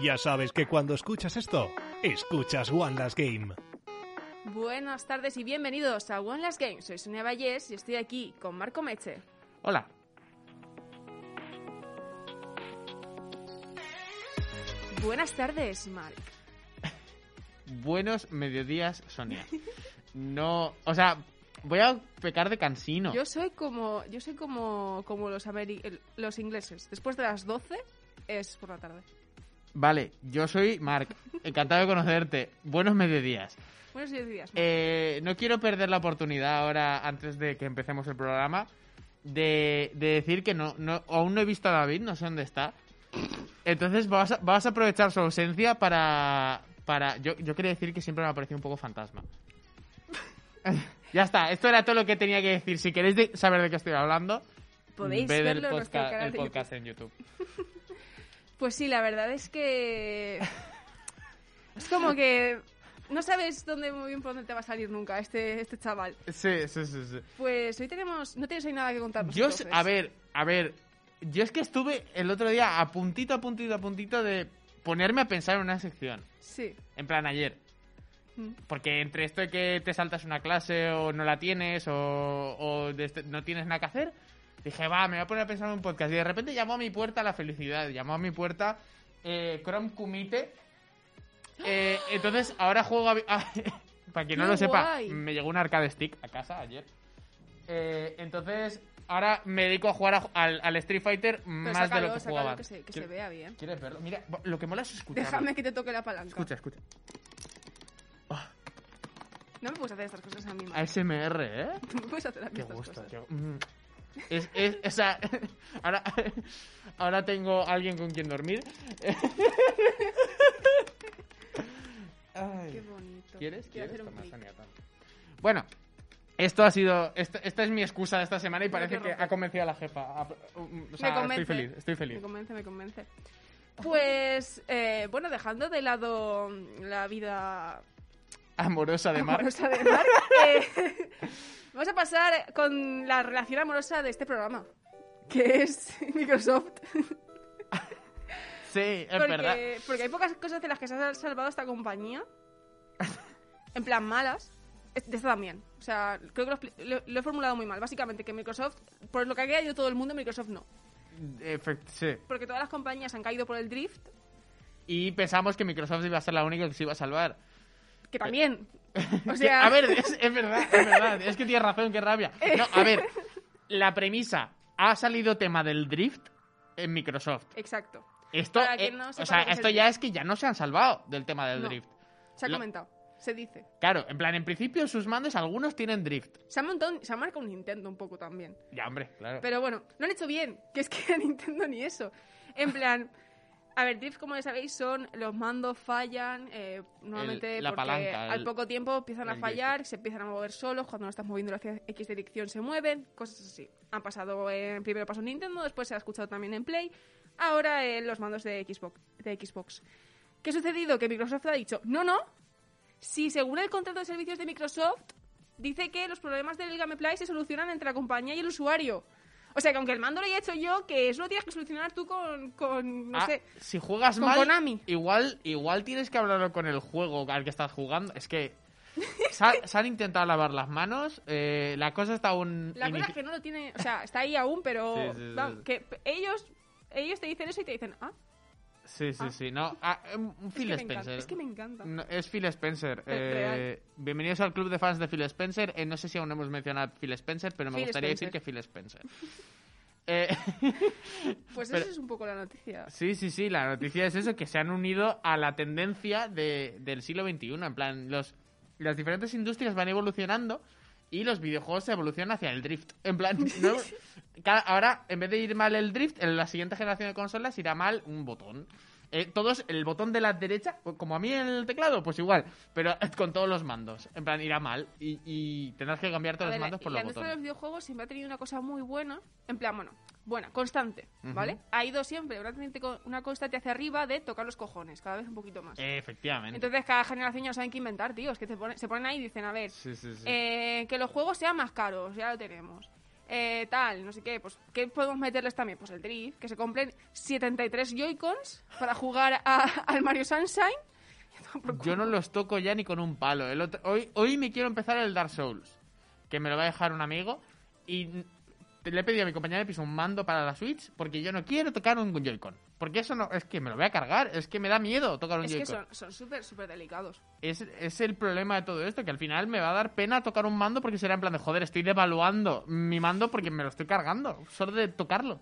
Ya sabes que cuando escuchas esto, escuchas One Last Game. Buenas tardes y bienvenidos a One Last Game. Soy Sonia Vallés y estoy aquí con Marco Meche. Hola. Buenas tardes, Marc. Buenos mediodías, Sonia. No, o sea, voy a pecar de cansino. Yo soy como yo soy como como los ameri- los ingleses. Después de las 12 es por la tarde. Vale, yo soy Mark. Encantado de conocerte. Buenos mediodías. Buenos días. Marc. Eh, no quiero perder la oportunidad ahora, antes de que empecemos el programa, de, de decir que no, no, aún no he visto a David, no sé dónde está. Entonces vas a, vas a aprovechar su ausencia para... para yo, yo quería decir que siempre me ha parecido un poco fantasma. ya está, esto era todo lo que tenía que decir. Si queréis de- saber de qué estoy hablando, Podéis verlo el podcast en YouTube. Pues sí, la verdad es que es como que no sabes dónde muy bien por dónde te va a salir nunca este este chaval. Sí, sí, sí, sí. Pues hoy tenemos no tienes hoy nada que contarnos. Yo, entonces. a ver, a ver, yo es que estuve el otro día a puntito, a puntito, a puntito de ponerme a pensar en una sección. Sí. En plan ayer. Mm. Porque entre esto de que te saltas una clase o no la tienes o, o de este- no tienes nada que hacer, dije, va, me voy a poner a pensar en un podcast. Y de repente llamó a mi puerta la felicidad, llamó a mi puerta eh, Chrome Kumite. Eh, entonces ahora juego a... para quien no ¡Qué lo sepa, guay! me llegó un arcade stick a casa ayer. Eh, entonces ahora me dedico a jugar a- al, al Street Fighter más sácalo, de lo que sácalo, jugaba. que se, que se ¿Quieres- vea bien. ¿Quieres verlo? Mira, lo que mola es escucharlo. Déjame que te toque la palanca. Escucha, escucha. No me puedes hacer estas cosas a mí. ASMR, ¿eh? No me puedes hacer a mí Qué estas gusto. cosas. mm. Es, es, o sea, ahora, ahora tengo alguien con quien dormir. Ay. Qué bonito. ¿Quieres? Quiero ¿Quieres? hacer un Toma, clic. Sonia, toma. Bueno, esto ha sido. Esta, esta es mi excusa de esta semana y parece qué que rojo. ha convencido a la jefa. A- O sea, me convence. estoy feliz, estoy feliz. Me convence, me convence. Pues, eh, bueno, dejando de lado la vida Amorosa de Mar. amorosa de Marc, eh, vamos a pasar con la relación amorosa de este programa, que es Microsoft. Sí, es porque, verdad. porque hay pocas cosas de las que se ha salvado esta compañía. En plan, malas. De esta también. O sea, creo que lo, expli- lo- lo he formulado muy mal. Básicamente, que Microsoft, por lo que ha caído todo el mundo, Microsoft no. Efect- sí. Porque todas las compañías han caído por el drift, Y pensamos que Microsoft iba a ser la única que se iba a salvar. Que también. O sea, a ver, es, es verdad, es verdad. Es que tienes razón, qué rabia. No, a ver, la premisa. Ha salido tema del drift en Microsoft. exacto. Esto, eh, no o sea, esto ya es que ya no se han salvado del tema del No. drift. Se ha Lo- comentado. Se dice. Claro, en plan, en principio sus mandos algunos tienen drift. Se ha, montado, se ha marcado un Nintendo un poco también. Ya, hombre, claro. Pero bueno, lo han hecho bien. Que es que a Nintendo ni eso. En plan. A ver, drift, como ya sabéis, son los mandos fallan, eh, normalmente El- la porque palanca, al el- poco tiempo empiezan a fallar, se empiezan a mover solos, cuando no estás moviendo hacia X dirección se mueven, cosas así. Han pasado, en primero pasó en Nintendo, después se ha escuchado también en Play, ahora en los mandos de Xbox. De Xbox. ¿Qué ha sucedido? Que Microsoft ha dicho, no, no, si según el contrato de servicios de Microsoft, dice que los problemas del Gameplay se solucionan entre la compañía y el usuario. O sea, que aunque el mando lo haya hecho yo, que eso lo tienes que solucionar tú con, con no Ah, sé. si juegas con mal, Konami. igual igual tienes que hablarlo con el juego al que estás jugando. Es que se, ha- se han intentado lavar las manos, eh, la cosa está aún... La cosa es que no lo tiene, o sea, está ahí aún, pero Sí, sí, sí, vamos, sí. que ellos ellos te dicen eso y te dicen, ah, Sí, sí, Ah. sí, no. Ah, em, es Phil que, Spencer. es que me encanta. No, es Phil Spencer. Eh, bienvenidos al club de fans de Phil Spencer. Eh, no sé si aún hemos mencionado a Phil Spencer, pero me Phil gustaría Spencer. decir que Phil Spencer. Eh, Pues pero- eso es un poco la noticia. sí, sí, sí, la noticia es eso, que se han unido a la tendencia de- del siglo XXI. En plan, los, las diferentes industrias van evolucionando y los videojuegos se evolucionan hacia el drift. En plan, ahora, en vez de ir mal el drift, en la siguiente generación de consolas irá mal un botón. Eh, todos, el botón de la derecha, como a mí en el teclado, pues igual, pero con todos los mandos. En plan, irá mal y, y tendrás que cambiar todos ver, los mandos por la los industria de botones. los videojuegos siempre ha tenido una cosa muy buena, en plan, bueno, buena, constante. ¿vale? Ha ido siempre una, constante hacia arriba de tocar los cojones, cada vez un poquito más. Eh, efectivamente. Entonces cada generación ya saben qué inventar, tío. Es que te pone- se ponen ahí y dicen, a ver, sí, sí, sí. eh, que los juegos sean más caros, ya lo tenemos. Eh, tal, no sé qué, pues ¿qué podemos meterles también? Pues el drift, que se compren 73 Joy-Cons para jugar a- al Mario Sunshine. Yo no los toco ya ni con un palo. Hoy, hoy me quiero empezar el Dark Souls, que me lo va a dejar un amigo. Y le he pedido a mi compañera de piso un mando para la Switch, porque yo no quiero tocar un Joy-Con. Porque eso no, es que me lo voy a cargar, es que me da miedo tocar un Es que Joy-Con. son súper, súper delicados. Es, es el problema de todo esto, que al final me va a dar pena tocar un mando porque será en plan de, joder, estoy devaluando mi mando porque me lo estoy cargando, solo de tocarlo.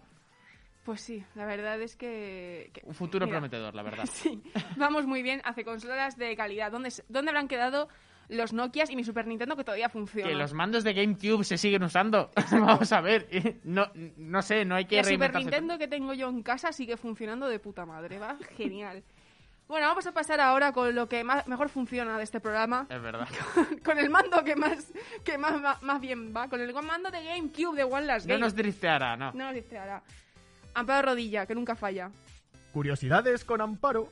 Pues sí, la verdad es que... que- Un futuro mira, prometedor, la verdad. Sí, vamos muy bien hace consolas de calidad. ¿Dónde, ¿Dónde habrán quedado los Nokias y mi Super Nintendo que todavía funcionan? Que los mandos de GameCube se siguen usando. Vamos a ver. No, no sé, no hay que La Super. Nintendo que tengo yo en casa sigue funcionando de puta madre, va genial. Bueno, vamos a pasar ahora con lo que más, mejor funciona de este programa. Es verdad. con el mando que más que más, más bien va. Con el mando de GameCube de One Last No Game. nos drifteará, no. No nos ahora. Amparo Rodilla, que nunca falla. Curiosidades con Amparo.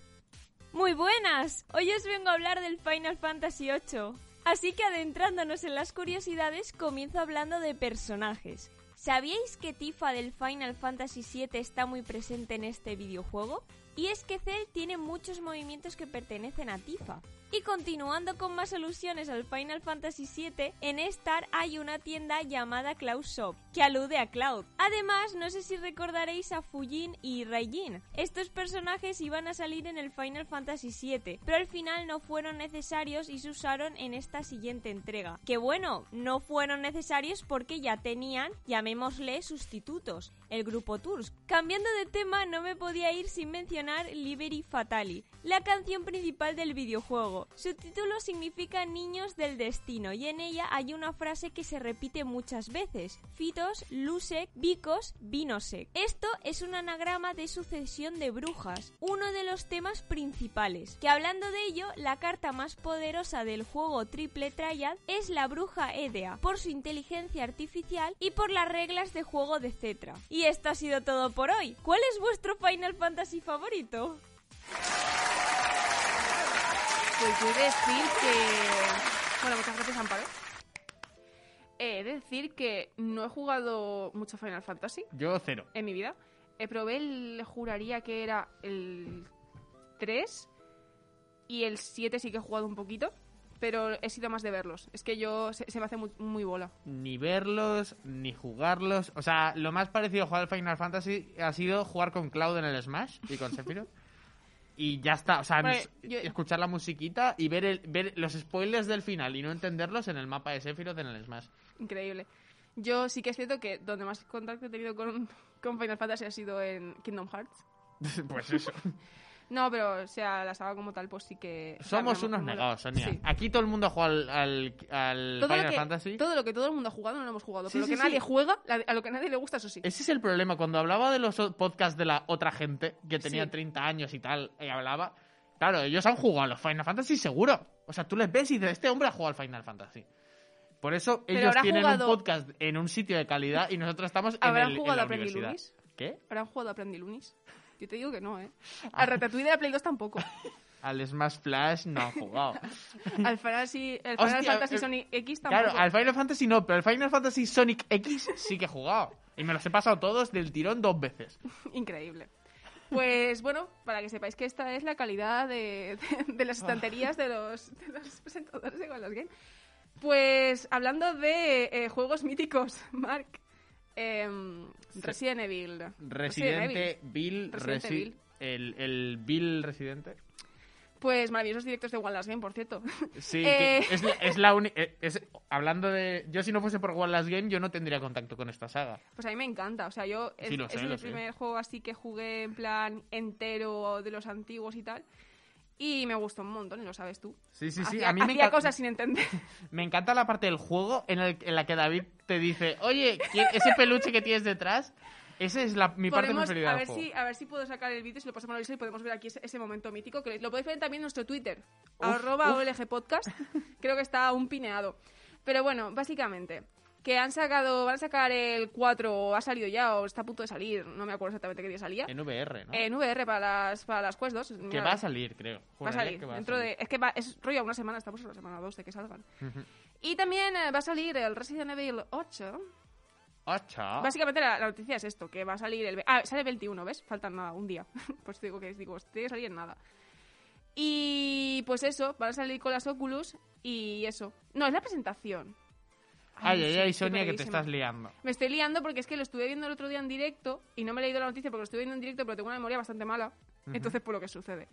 Muy buenas, hoy os vengo a hablar del Final Fantasy VIII. Así que adentrándonos en las curiosidades, comienzo hablando de personajes. ¿Sabíais que Tifa del Final Fantasy VII está muy presente en este videojuego? Y es que Cell tiene muchos movimientos que pertenecen a Tifa. Y continuando con más alusiones al Final Fantasy VII, en Star hay una tienda llamada Cloud Shop, que alude a Cloud. Además, no sé si recordaréis a Fujin y Raijin. Estos personajes iban a salir en el Final Fantasy VII, pero al final no fueron necesarios y se usaron en esta siguiente entrega. Que bueno, no fueron necesarios porque ya tenían, llamémosle, sustitutos, el grupo Tours. Cambiando de tema, no me podía ir sin mencionar Liberty Fatali, la canción principal del videojuego. Su título significa Niños del Destino y en ella hay una frase que se repite muchas veces: Fitos, Lusek, Vicos, Vinosek. Esto es un anagrama de sucesión de brujas, uno de los temas principales. Que hablando de ello, la carta más poderosa del juego Triple Triad es la bruja Edea, por su inteligencia artificial y por las reglas de juego de Cetra. Y esto ha sido todo por hoy. ¿Cuál es vuestro Final Fantasy favorito? Pues yo he de decir que... Bueno, muchas gracias, Amparo. He de decir que no he jugado mucho Final Fantasy Yo cero. en mi vida. Eh, probé el... Juraría que era el 3 y el 7 sí que he jugado un poquito, pero he sido más de verlos. Es que yo... Se, se me hace muy, muy bola. Ni verlos, ni jugarlos. O sea, lo más parecido a jugar al Final Fantasy ha sido jugar con Cloud en el Smash y con Sephiroth. Y ya está. O sea, Vale, es- yo- escuchar la musiquita y ver, el, ver los spoilers del final y no entenderlos en el mapa de Sephiroth en el Smash. Increíble. Yo sí que es cierto que donde más contacto he tenido con, con Final Fantasy ha sido en Kingdom Hearts. pues eso. No, pero o sea, la saga como tal, pues sí que... Somos unos negados, Sonia. Sí. Aquí todo el mundo ha jugado al, al, al Todo lo, Final que, Fantasy. todo lo que todo el mundo ha jugado no lo hemos jugado. Sí, pero lo que nadie juega, a lo que nadie le gusta, eso sí. Ese es el problema. Cuando hablaba de los podcasts de la otra gente que tenía Sí. 30 años y tal, y hablaba. Claro, ellos han jugado a los Final Fantasy seguro. O sea, tú les ves y dices, este hombre ha jugado al Final Fantasy. Por eso Pero ellos tienen jugado- un podcast en un sitio de calidad y nosotros estamos en, ¿Habrán el, en jugado la a Aprendiz universidad. Lunis? ¿Qué? ¿Habrán jugado a Lunis? Yo te digo que no, ¿eh? Ah. Al Ratatouille de la Play 2 tampoco. Al Smash Flash no han jugado. Al Final, sí- el Final Hostia, Fantasy eh, Sonic X tampoco. claro, al Final Fantasy no, pero al Final Fantasy Sonic X sí que he jugado. Y me los he pasado todos del tirón dos veces. Increíble. Pues bueno, para que sepáis que esta es la calidad de, de- de las estanterías de los, de los presentadores de Game. Pues hablando de eh, juegos míticos, Mark, em, Resident Evil. Residente Bill, Resident Resi- Evil. El, el Bill Residente. Pues maravillosos directos de Wallace Game, por cierto. Sí, Eh. es, la- es la única. Hablando de. Yo, si no fuese por Last Game, yo no tendría contacto con esta saga. Pues a mí me encanta. O sea, yo es, Sí, el sé. primer juego así que jugué en plan entero de los antiguos y tal. Y me gustó un montón, y lo sabes tú. Sí, sí, sí. Hacía, A mí me, hacía encan- cosas sin entender. me encanta la parte del juego en, el- en la que David te dice: Oye, ¿quién- ese peluche que tienes detrás. Esa es la, mi parte Podemos- preferida a ver si a ver si puedo sacar el vídeo si lo pasamos a la lista y podemos ver aquí ese, ese momento mítico que lo podéis ver también en nuestro Twitter Uf, arroba uf. OLG Podcast creo que está aún pineado pero bueno básicamente que han sacado van a sacar el 4 o ha salido ya o está a punto de salir no me acuerdo exactamente qué día salía En VR, ¿no? en VR para las para las Quest 2 que va a salir, creo. va a Juraría salir va a dentro salir. de es que va, es rollo una semana estamos en la semana 2 de que salgan. Y también eh, va a salir el Resident Evil 8 Ocho. Básicamente la, la noticia es esto, que va a salir el... Ah, sale el 21, ¿ves? Faltan nada, un día. pues digo que digo, tiene que salir en nada. Y pues eso, van a salir con las Oculus y eso. No, es la presentación. Ay, ay, ay, Sonia, que te estás liando. Me estoy liando porque es que lo estuve viendo el otro día en directo y no me he leído la noticia porque lo estuve viendo en directo, pero tengo una memoria bastante mala. Entonces, por lo que sucede.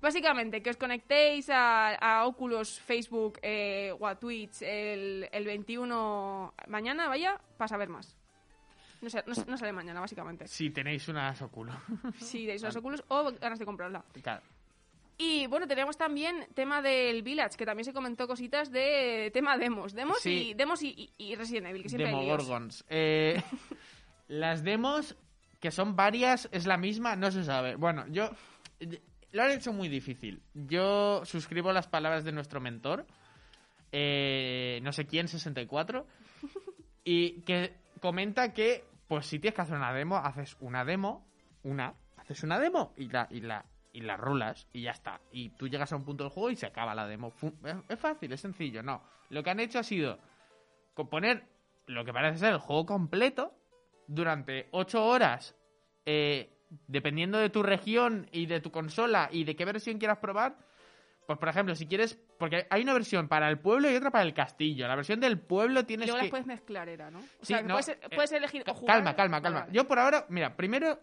Básicamente, que os conectéis a, a Oculus, Facebook eh, o a Twitch el, el 21 mañana, vaya, para saber más. No, sé, no, no sale mañana, básicamente. Si tenéis unas Oculus. Si tenéis los Oculus o ganas de comprarla. Claro. Y bueno, tenemos también tema del Village, que también se comentó cositas de tema demos. Demos Sí. y demos y, y- y Resident Evil, que siempre hay. Demogorgons. Eh, las demos, que son varias, es la misma, no se sabe. Bueno, yo. Lo han hecho muy difícil. Yo suscribo las palabras de nuestro mentor, eh, no sé quién, 64, y que comenta que, pues si tienes que hacer una demo, haces una demo, una, haces una demo y la, y la, y la rulas y ya está. Y tú llegas a un punto del juego y se acaba la demo. Es, fácil, es sencillo. No, lo que han hecho ha sido poner lo que parece ser el juego completo durante 8 horas, eh, dependiendo de tu región y de tu consola y de qué versión quieras probar. Pues, por ejemplo, si quieres. Porque hay una versión para el pueblo y otra para el castillo. La versión del pueblo tienes luego que. las puedes mezclar, era, ¿no? O Sí, sea, que no, puedes, eh, puedes elegir Ca- o jugar... Calma, calma, calma. vale. Yo por ahora, mira, primero.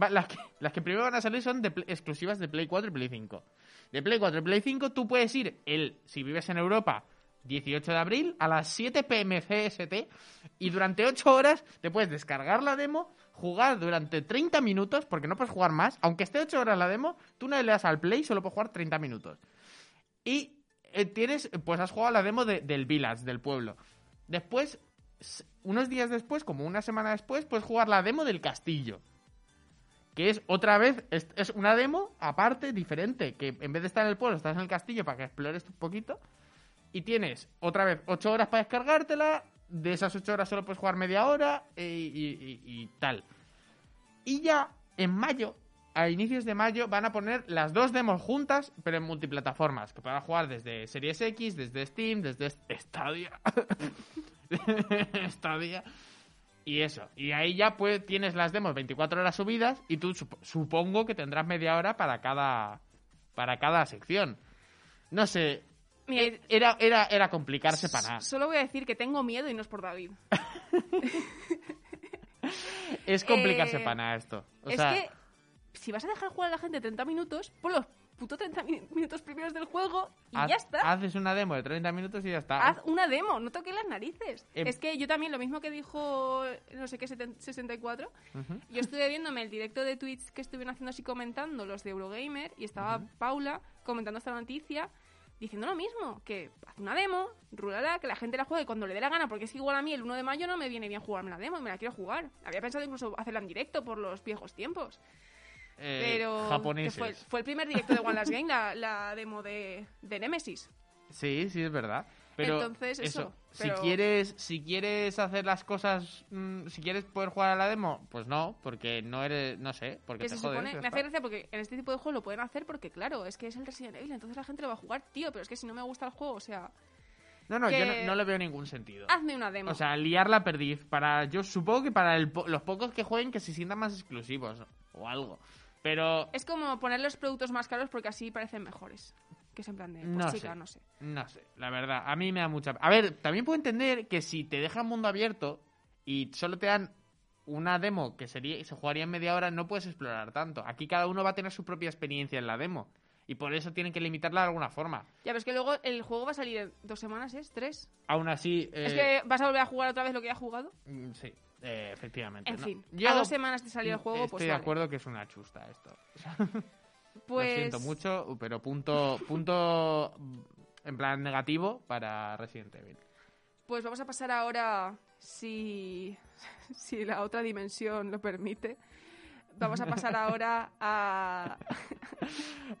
va- las, que, las que primero van a salir son de exclusivas de Play 4 y Play 5. De Play 4 y Play 5 tú puedes ir, el, si vives en Europa, 18 de abril a las 7 pm CST y durante 8 horas te puedes descargar la demo, jugar durante 30 minutos, porque no puedes jugar más, aunque esté 8 horas la demo, tú no le das al play, solo puedes jugar 30 minutos. Y eh, tienes, pues has jugado la demo de- del Village, del pueblo. Después, unos días después, como una semana después, puedes jugar la demo del castillo. Que es otra vez, es, es una demo aparte, diferente, que en vez de estar en el pueblo, estás en el castillo para que explores un poquito. Y tienes otra vez 8 horas para descargártela. De esas 8 horas solo puedes jugar media hora eh, y, y- tal. Y ya en mayo, a inicios de mayo, van a poner las dos demos juntas, pero en multiplataformas. Que podrás jugar desde Series X, desde Steam, desde Stadia. Stadia. Y eso. Y ahí ya pues tienes las demos 24 horas subidas y tú sup- supongo que tendrás media hora para cada para cada sección. No sé. Mira, e- Era, era, era complicarse para nada. Solo voy a decir que tengo miedo y no es por David. Es complicarse Eh, para nada esto. O es sea, que si vas a dejar jugar a la gente 30 minutos, pon los putos 30 mi- minutos primeros del juego y haz- ya está. Haces una demo de 30 minutos y ya está. Haz una demo, no toques las narices. Em- es que yo también, lo mismo que dijo, no sé qué, 70 64, Ujú. yo estuve viéndome el directo de Twitch que estuvieron haciendo así comentando los de Eurogamer y estaba Paula comentando esta noticia diciendo lo mismo, que haz una demo, rúlala, que la gente la juegue cuando le dé la gana, porque es que igual a mí el 1 de mayo no me viene bien jugarme la demo y me la quiero jugar. Había pensado incluso hacerla en directo por los viejos tiempos. Eh, Pero que japoneses. fue, fue el primer directo de One Last Game, la, la demo de, de Nemesis. Sí, sí, es verdad. Pero Entonces, eso, pero- Si quieres, si quieres hacer las cosas, mm, si quieres poder jugar a la demo, pues no, porque no eres, no sé, porque Que te se jodes, supone, me hace gracia porque en este tipo de juego lo pueden hacer porque, claro, es que es el Resident Evil, entonces la gente lo va a jugar, tío, pero es que si no me gusta el juego, o sea, No, no, yo no, no le veo ningún sentido. hazme una demo. O sea, liar la perdiz para, yo supongo que para el los pocos que jueguen que se sientan más exclusivos o algo. Pero es como poner los productos más caros porque así parecen mejores. Que es en plan de, pues No chica, sé. no sé. No sé, la verdad, a mí me da mucha... A ver, también puedo entender que si te dejan mundo abierto y solo te dan una demo que sería se jugaría en media hora, no puedes explorar tanto. Aquí cada uno va a tener su propia experiencia en la demo. Y por eso tienen que limitarla de alguna forma. Ya, pero es que luego el juego va a salir en dos semanas, ¿es? ¿Tres? Aún así... Es eh, que vas a volver a jugar otra vez lo que ya has jugado. mm, Sí, eh, efectivamente. En ¿no? fin, Yo a dos semanas de salir el juego, estoy pues de vale. acuerdo que es una chusta esto. Pues... Lo siento mucho, pero punto, punto en plan negativo para Resident Evil. Pues vamos a pasar ahora, si, si la otra dimensión lo permite, vamos a pasar ahora a,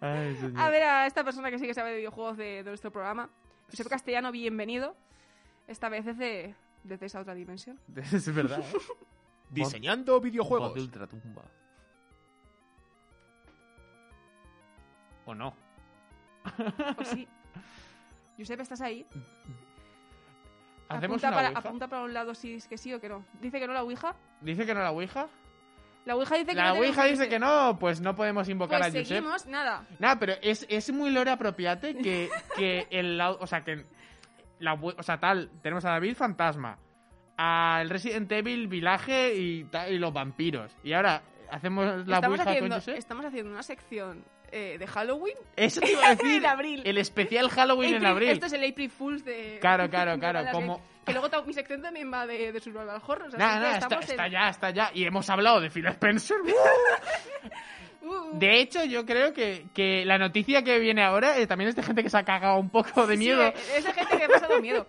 a ver a esta persona que sí que sabe de videojuegos de, de nuestro programa. Josep Castellano, bienvenido. Esta vez desde, desde esa otra dimensión. Es verdad, ¿eh? Diseñando Voz videojuegos. de ultratumba. ¿O no? Pues sí. Josep, ¿estás ahí? Hacemos apunta, una para, ouija. apunta para un lado si es que sí o que no. Dice que no la Ouija. Dice que no la Ouija. La Ouija dice que La no tenemos Ouija dice que no, pues no podemos invocar Pues a Josep. seguimos, nada. Nada, pero es, es muy lore apropiate que, que el o sea que la o sea tal, tenemos a David Fantasma, al Resident Evil Village y, y los vampiros. Y ahora hacemos la estamos, Ouija haciendo, con Josep. estamos haciendo una sección eh, de Halloween. Eso te iba a decir. en abril. El especial Halloween en abril. Esto es el April Fools de. Claro, claro, claro, la como-. Que luego mi sección también va de, de Survival Horror. Nada, nada, está, está ya, está ya. Y hemos hablado de Phil Spencer. Uh, De hecho, yo creo que, que la noticia que viene ahora eh, también es de gente que se ha cagado un poco de miedo. es de gente que ha pasado miedo.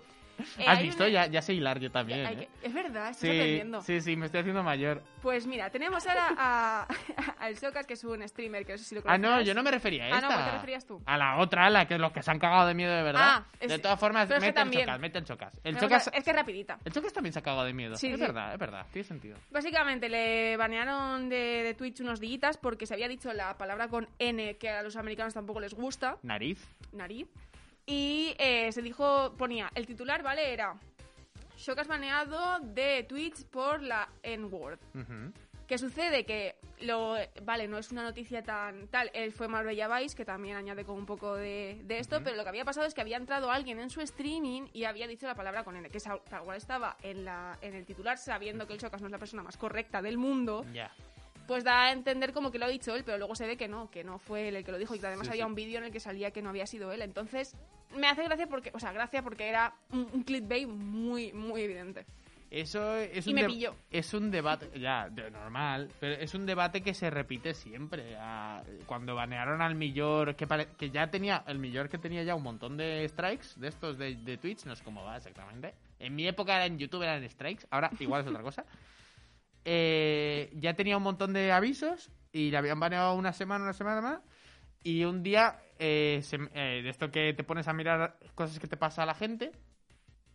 Eh, ¿Has visto? una- Ya, ya sé hilar yo también. ¿eh? que- Es verdad, estoy Sí, aprendiendo. sí, sí, me estoy haciendo mayor. Pues mira, tenemos ahora a, a El Socas, que es un streamer, que no sé si lo Ah, no, yo no me refería a Ah, esta. no, ¿a qué te referías tú? A la otra, a la que los que se han cagado de miedo de verdad. Ah, es- de todas formas, mete el chocas, mete el chocas. El chocas, Es que es rapidita. el chocas también se ha cagado de miedo. Sí, es sí. verdad, es verdad, tiene sentido. Básicamente le banearon de, de Twitch unos días porque se había dicho la palabra con N que a los americanos tampoco les gusta, Nariz. nariz. Y eh, se dijo, ponía, el titular, ¿vale? Era Shocas baneado de Twitch por la N-word. Ujú. ¿Qué sucede? Que lo vale, no es una noticia tan tal. Él fue Marbella Vice, que también añade con un poco de, de esto, pero lo que había pasado es que había entrado alguien en su streaming y había dicho la palabra con N, que tal cual estaba en, la, en el titular, sabiendo que el Chocas no es la persona más correcta del mundo, Ya. Pues da a entender como que lo ha dicho él, pero luego se ve que no, que no fue él el que lo dijo y que además Sí, había sí. un vídeo en el que salía que no había sido él. Entonces, me hace gracia porque, o sea, gracia porque era un, un clickbait muy, muy evidente. Eso es Y un me pilló. Es un debate, ya, de normal, pero es un debate que se repite siempre. Ah, Cuando banearon al Millor, que, pare- que ya tenía, el Millor que tenía ya un montón de strikes de estos de, de Twitch, no sé cómo va exactamente. En mi época era en YouTube, eran strikes, ahora igual es otra cosa. Eh, ya tenía un montón de avisos y le habían baneado una semana, una semana más. Y un día, eh, eh, de esto que te pones a mirar cosas que te pasa a la gente,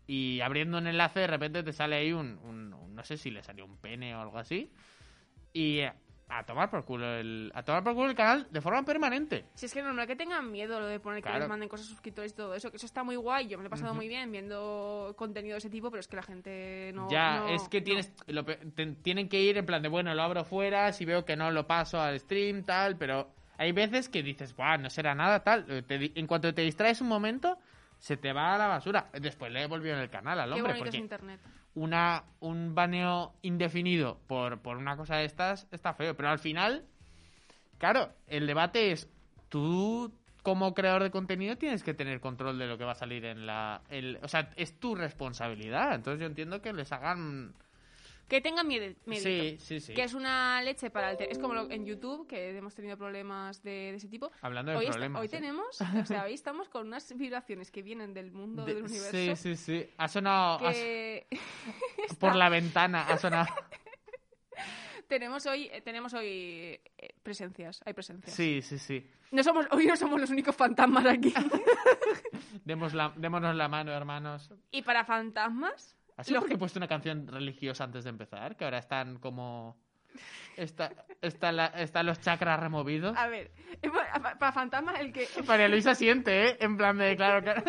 y abriendo un enlace de repente te sale ahí un, un- un- no sé si le salió un pene o algo así y eh, a tomar por culo el a tomar por culo el canal de forma permanente. Si es que normal que tengan miedo lo de poner que les manden cosas a suscriptores y todo eso, que eso está muy guay, yo me lo he pasado muy bien viendo contenido de ese tipo, pero es que la gente no... ya no- es que no. tienes lo te- tienen que ir en plan de bueno lo abro fuera si veo que no lo paso al stream tal pero hay veces que dices Buah, no será nada tal. Eh, te en cuanto te distraes un momento se te va a la basura. Después le he en el canal al Qué hombre bonito es porque internet. Una, un baneo indefinido por, por una cosa de estas está feo. Pero al final, claro, el debate es, tú como creador de contenido tienes que tener control de lo que va a salir en la... el- o sea, es tu responsabilidad. Entonces yo entiendo que les hagan... Que tengan miedo. miedito. Sí, sí, sí. Que es una leche para el... Es como lo- en YouTube, que hemos tenido problemas de, de ese tipo. Hablando de Hoy, problemas. hoy ¿eh? tenemos, o sea, hoy estamos con unas vibraciones que vienen del mundo De- del universo. Sí, sí, sí. Ha sonado... ha- por la ventana ha sonado... tenemos hoy, eh, tenemos hoy eh, presencias, hay presencias. Sí, sí, sí. No somos, hoy no somos los únicos fantasmas aquí. Demos la, démonos la mano, hermanos. y para fantasmas, ¿Has sido Lo- porque he puesto una canción religiosa antes de empezar? Que ahora están como... Está, está la- están los chakras removidos. a ver, eh, para, fantasmas el que María Luisa siente, ¿eh? En plan de, claro, claro.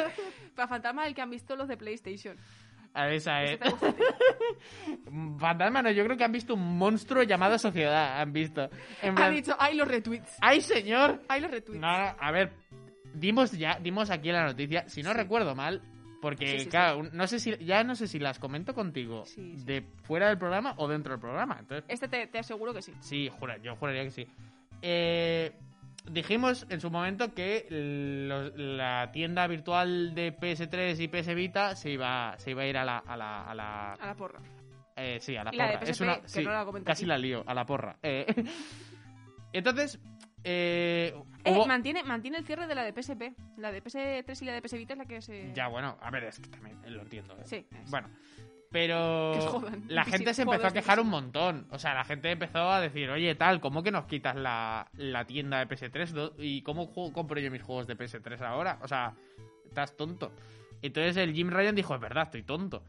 para fantasmas el que han visto los de PlayStation. A esa, Ese ¿eh? Fantasma, no, yo creo que han visto un monstruo llamado sociedad, han visto. En Ha plan, dicho, ay los retweets, ¡ay, señor! ay los retweets. No, no, a ver, dimos ya, dimos aquí la noticia, si no Sí. recuerdo mal, porque, Sí, sí, sí. claro, no sé si, ya no sé si las comento contigo de fuera del programa o dentro del programa. Entonces, Este te, te aseguro que sí. Sí, jura, yo juraría que sí. Eh, dijimos en su momento que lo- la tienda virtual de PS3 y PS Vita se iba, se iba a ir a la... A la, a la- A la porra. eh, sí, a la Y la de porra. es PSP, una, que sí, no la casi aquí. la lío, a la porra. Eh, entonces, eh, Eh, hubo- mantiene, mantiene el cierre de la de PSP. La de PS3 y la de PS Vita es la que se... Ya, bueno, a ver, es que también lo entiendo. ¿eh? Sí, es- Bueno, pero Que os jodan. la Sí, gente se empezó a quejar un montón. O sea, la gente empezó a decir, oye, tal, ¿cómo que nos quitas la, la tienda de PS3? Do- ¿Y cómo juego- compro yo mis juegos de PS3 ahora? O sea, estás tonto. Entonces el Jim Ryan dijo, es verdad, estoy tonto.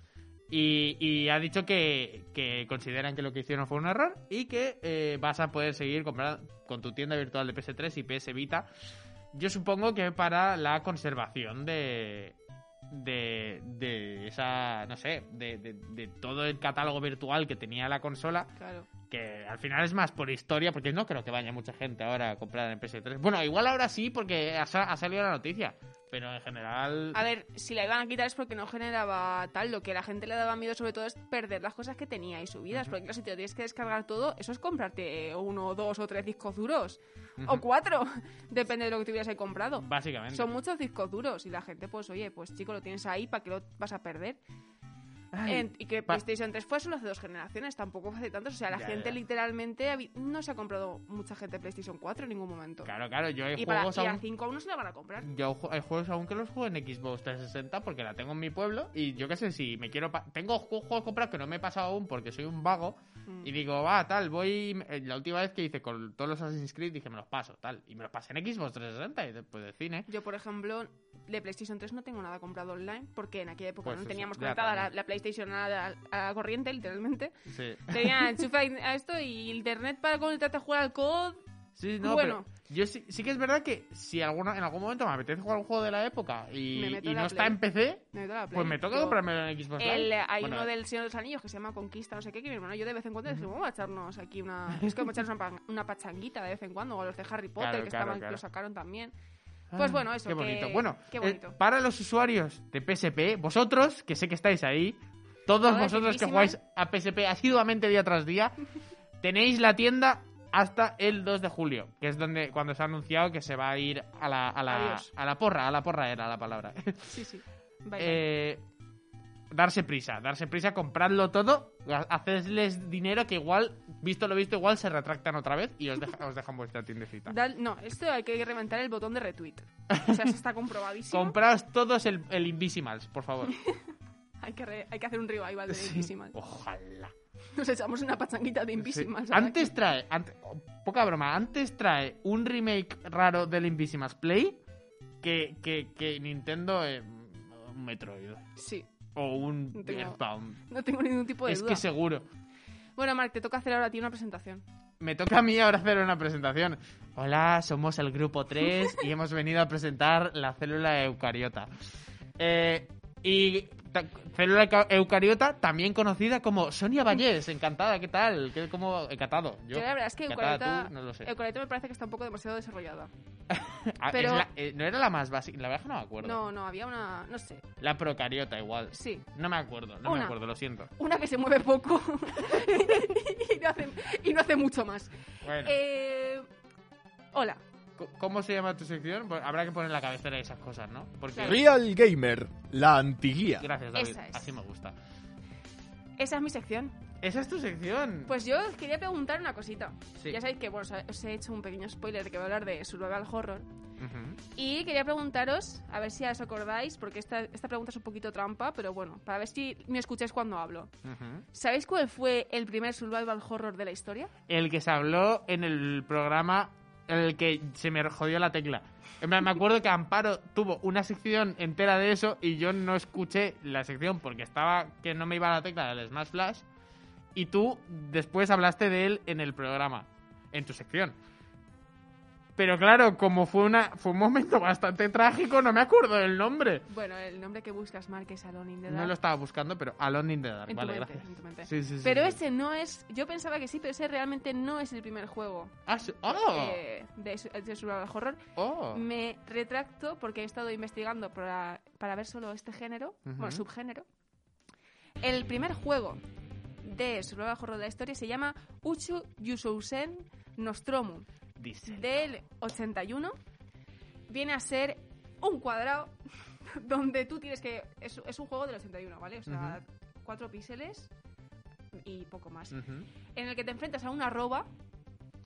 Y, ha dicho que, consideran que lo que hicieron fue un error y que eh, vas a poder seguir comprando con tu tienda virtual de PS3 y PS Vita. Yo supongo que para la conservación de, de, de esa, no sé, de todo el catálogo virtual que tenía la consola, Claro. Que al final es más por historia, porque no creo que vaya mucha gente ahora a comprar en PS3. Bueno, igual ahora sí, porque ha, sa- ha salido la noticia, pero en general... A ver, si la iban a quitar es porque no generaba tal. Lo que la gente le daba miedo sobre todo es perder las cosas que tenía y subidas. Porque claro, si te lo tienes que descargar todo, eso es comprarte uno, dos o tres discos duros. O Ujú. cuatro. Depende de lo que te hubieras comprado. Básicamente. Son muchos discos duros y la gente, pues oye, pues chico, lo tienes ahí, ¿para qué lo vas a perder? En- y que PlayStation 3 fue solo hace dos generaciones, tampoco fue hace tantos. O sea, la Ya, gente ya. literalmente no se ha comprado mucha gente PlayStation 4 en ningún momento. Claro, claro, yo hay y, para, juegos y a aún... 5 aún no se la van a comprar. Yo hay juegos aún que los juego en Xbox 360 porque la tengo en mi pueblo y yo qué sé, si me quiero... Tengo ju- juegos comprados que no me he pasado aún porque soy un vago Mm. y digo, va, tal, voy... eh, La última vez que hice con todos los Assassin's Creed dije, me los paso, tal. Y me los pasé en Xbox 360 y después de cine. Yo, por ejemplo, de PlayStation 3 no tengo nada comprado online porque en aquella época Pues no eso, teníamos conectada la, la PlayStation a la, a la corriente, literalmente. Sí. Tenía enchufe a esto y internet para conectarte a jugar al COD. Sí, no, Bueno. pero yo sí, sí que es verdad que si alguna, en algún momento me apetece jugar un juego de la época y, Me y no está en PC, Me a pues me toca comprármelo en Xbox El, Live. hay Bueno, uno del Señor de los Anillos que se llama Conquista, no sé qué, que mi hermano y yo de vez en cuando decimos, vamos a echarnos aquí una... Es como echarnos una, una pachanguita de vez en cuando, o los de Harry Potter, Claro, que claro, estaban, claro. lo sacaron también. Pues Ah, bueno, eso, Qué bonito. que- Bueno, qué eh, bonito. para los usuarios de PSP, vosotros, que sé que estáis ahí, todos vosotros que jugáis a PSP asiduamente día tras día, tenéis la tienda hasta el 2 de julio, que es donde cuando se ha anunciado que se va a ir a la, a la, a la porra, a la porra era la palabra. Sí, sí. Bye, bye. Eh, darse prisa, darse prisa, compradlo todo, hacedles dinero que igual, visto lo visto, igual se retractan otra vez y os, deja- os dejan vuestra tiendecita. Dal- no, esto hay que reventar el botón de retweet. O sea, eso está comprobadísimo. Compraos todos el, el Invisimals, por favor. hay, que re- hay que hacer un revival de Sí. Invisimals. Ojalá. Nos echamos una pachanguita de Invisimals. Sí. Antes trae, ante- oh, poca broma, antes trae un remake raro del Invisimals Play que, que, que Nintendo eh, Metroid. Sí, o un No tengo- Earthbound. no tengo ningún tipo de Es duda. que seguro. Bueno, Mark, te toca hacer ahora a ti una presentación. Me toca a mí ahora hacer una presentación. Hola, somos el grupo 3 y hemos venido a presentar la célula eucariota. Eh, y célula euca- eucariota, también conocida como Sonia Vallés. Encantada, ¿qué tal? ¿Qué, cómo, encantado. Yo, Yo la verdad es que Eucariota, tú, no lo sé. Eucariota me parece que está un poco demasiado desarrollada. Ah, pero- es la- eh, no era la más básica, la verdad no me acuerdo. No, no, había una, no sé, La procariota igual. sí, No me acuerdo, no me acuerdo, lo siento. una que se mueve poco y, no hace, y no hace mucho más. Bueno, Eh, hola, ¿cómo se llama tu sección? Pues habrá que poner la cabecera y esas cosas, ¿no? Porque... Real Gamer, la antiguía. Gracias, David. Esa es. Así me gusta. esa es mi sección. Esa es tu sección. Pues yo os quería preguntar una cosita. Sí. Ya sabéis que bueno, os he- hecho un pequeño spoiler de que voy a hablar de survival horror. Ujú. Y quería preguntaros, a ver si os acordáis, porque esta, esta pregunta es un poquito trampa, pero bueno, para ver si me escucháis cuando hablo. Ujú. ¿Sabéis cuál fue el primer survival horror de la historia? El que se habló en el programa el que se me jodió la tecla. En plan, me acuerdo que Amparo tuvo una sección entera de eso y yo no escuché la sección porque estaba que no me iba la tecla del Smash Flash. Y tú después hablaste de él en el programa, en tu sección. Pero claro, como fue, una, fue un momento bastante trágico, no me acuerdo del nombre. Bueno, el nombre que buscas, Mark, es Alone in the No Dark. lo estaba buscando, pero Alone in the Dark. En tu Vale, mente, gracias. en tu mente. Sí, sí, sí, Pero ese no es... Yo pensaba que sí, pero ese realmente no es el primer juego Ah. ¡Oh! eh, de, de survival horror. ¡Oh! Me retracto porque he estado investigando para, para ver solo este género, Ujú. bueno, subgénero. El primer juego de survival horror de la historia se llama Uchu Yusousen Nostromo Dice. del 81. Viene a ser un cuadrado donde tú tienes que... Es, es un juego del 81, ¿vale? O sea, cuatro píxeles y poco más. En el que te enfrentas a una roba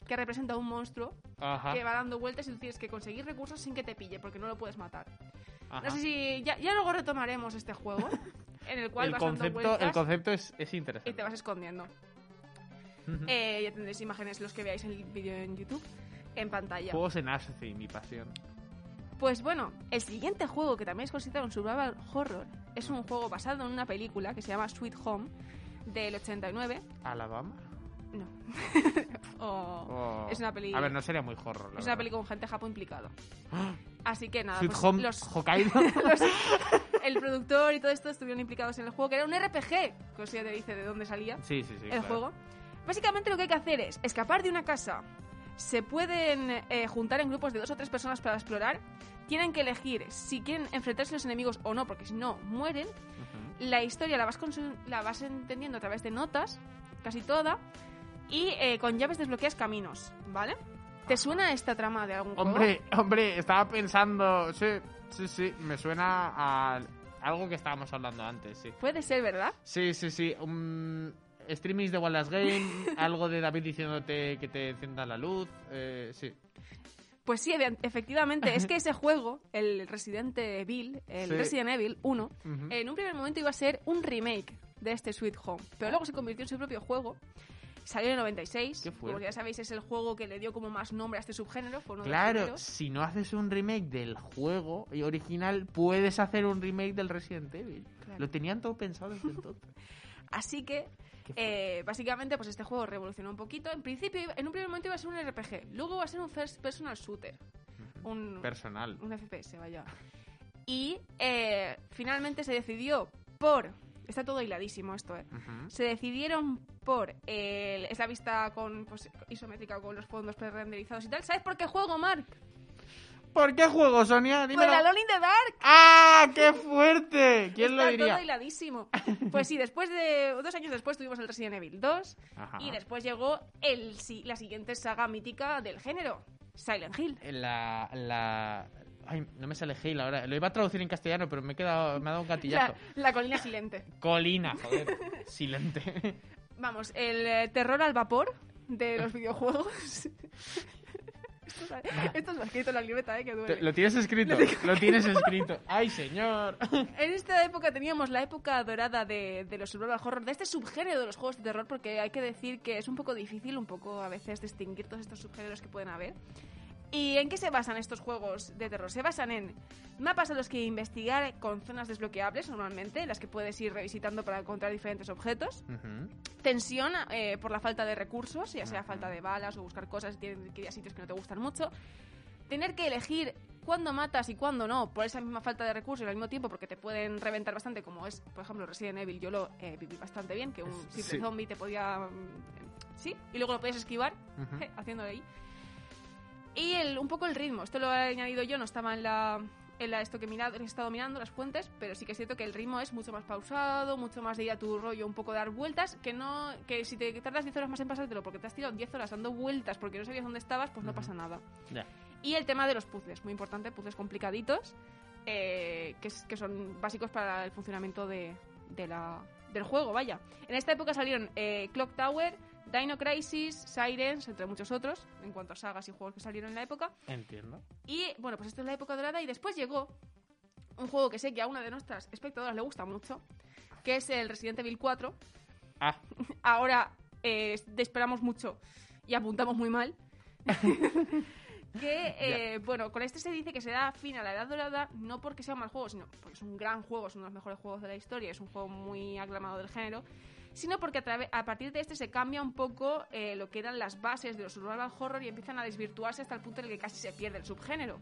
que representa a un monstruo Ajá. que va dando vueltas y tú tienes que conseguir recursos sin que te pille, porque no lo puedes matar. ajá. No sé si... Ya, ya luego retomaremos este juego, en el cual el vas dando concepto, vueltas el concepto es, es y interesante. te vas escondiendo. Eh, ya tendréis imágenes los que veáis el vídeo en YouTube en pantalla. Juegos en Asci, mi pasión. Pues bueno, el siguiente juego que también es considerado un survival horror es un juego basado en una película que se llama Sweet Home del 89. ¿Alabama? No. O- Oh. Es una peli. A ver, no sería muy horror. la Es una verdad. peli con gente japo implicado. Así que nada, Sweet pues Home los, Hokkaido. los, el productor y todo esto estuvieron implicados en el juego, que era un RPG, que os ya te dice de dónde salía Sí, sí, sí. el claro. juego. Básicamente lo que hay que hacer es escapar de una casa. Se pueden eh, juntar en grupos de dos o tres personas para explorar. Tienen que elegir si quieren enfrentarse a los enemigos o no, porque si no, mueren. La historia la vas, la vas entendiendo a través de notas, casi toda. Y eh, con llaves desbloqueas caminos, ¿vale? ¿Te suena esta trama de algún juego? Hombre, hombre, estaba pensando. Sí, sí, sí. Me suena a algo que estábamos hablando antes, sí. Puede ser, ¿verdad? Sí, sí, sí. Streamings de Wallace Game, algo de David diciéndote que te encienda la luz. eh, sí. Pues sí, efectivamente. es que ese juego, el Resident Evil, el Sí. Resident Evil 1, Ujú. en un primer momento iba a ser un remake de este Sweet Home. Pero luego se convirtió en su propio juego. Salió en el 96. Qué. Como ya sabéis, es el juego que le dio como más nombre a este subgénero. Fue uno de los Claro, si no haces un remake del juego original, puedes hacer un remake del Resident Evil. Claro. Lo tenían todo pensado desde entonces. Así que. Eh, básicamente, pues este juego revolucionó un poquito. En principio, en un primer momento iba a ser un RPG. Luego iba a ser un First Personal Shooter. Un, Personal. un FPS, vaya. Y eh, finalmente se decidió por... Está todo hiladísimo esto, ¿eh? Se decidieron por el, esa vista con pues, isométrica con los fondos pre-renderizados y tal. ¿Sabes por qué juego, Mark? ¿Por qué juego, Sonia? Dímelo. el Alone in the Dark. ¡Ah! ¡Qué fuerte! ¿Quién Está lo diría? todo hiladísimo. Pues sí, después de dos años después tuvimos el Resident Evil 2 Ajá. y después llegó el, la siguiente saga mítica del género, Silent Hill. La, la... Ay, no me sale Hale ahora. Lo iba a traducir en castellano, pero me he quedado, me ha dado un gatillazo. La, la colina silente. Colina, joder. Silente. Vamos, el eh, terror al vapor de los videojuegos. Esto, es- esto es en la libreta, ¿eh? Que duele. Lo tienes escrito. Lo tienes escrito. ¡Ay, señor! En esta época teníamos la época dorada de, de los survival horror, de este subgénero de los juegos de terror, porque hay que decir que es un poco difícil, un poco a veces, distinguir todos estos subgéneros que pueden haber. ¿Y en qué se basan estos juegos de terror? Se basan en mapas a los que investigar con zonas desbloqueables normalmente, en las que puedes ir revisitando para encontrar diferentes objetos. Tensión eh, por la falta de recursos, ya sea falta de balas o buscar cosas que a sitios que no te gustan mucho. Tener que elegir cuándo matas y cuándo no, por esa misma falta de recursos y al mismo tiempo, porque te pueden reventar bastante, como es, por ejemplo, Resident Evil. Yo lo eh, viví bastante bien, que un simple Sí. zombie te podía. mm, Sí, y luego lo podías esquivar, Ujú. je, haciéndolo ahí. Y el, un poco el ritmo, esto lo he añadido yo, no estaba en la. En la esto que he, estado mirando, las fuentes, pero sí que es cierto que el ritmo es mucho más pausado, mucho más de ir a tu rollo, un poco dar vueltas, que no que si te tardas 10 horas más en pasártelo porque te has tirado 10 horas dando vueltas porque no sabías dónde estabas, pues no pasa nada. Ya. Y el tema de los puzzles, muy importante, puzzles complicaditos, eh, que, es- que son básicos para el funcionamiento de, de la, del juego, vaya. En esta época salieron eh, Clock Tower, Dino Crisis, Sirens, entre muchos otros, en cuanto a sagas y juegos que salieron en la época. Entiendo. Y bueno, pues esto es la época dorada y después llegó un juego que sé que a una de nuestras espectadoras le gusta mucho, que es el Resident Evil 4. Ah, Ahora eh, esperamos mucho y apuntamos muy mal. que, eh, bueno, con este se dice que se da fin a la Edad Dorada, no porque sea un mal juego, sino porque es un gran juego, es uno de los mejores juegos de la historia, es un juego muy aclamado del género, sino porque a, partir de este se cambia un poco eh, lo que eran las bases de los survival horror y empiezan a desvirtuarse hasta el punto en el que casi se pierde el subgénero.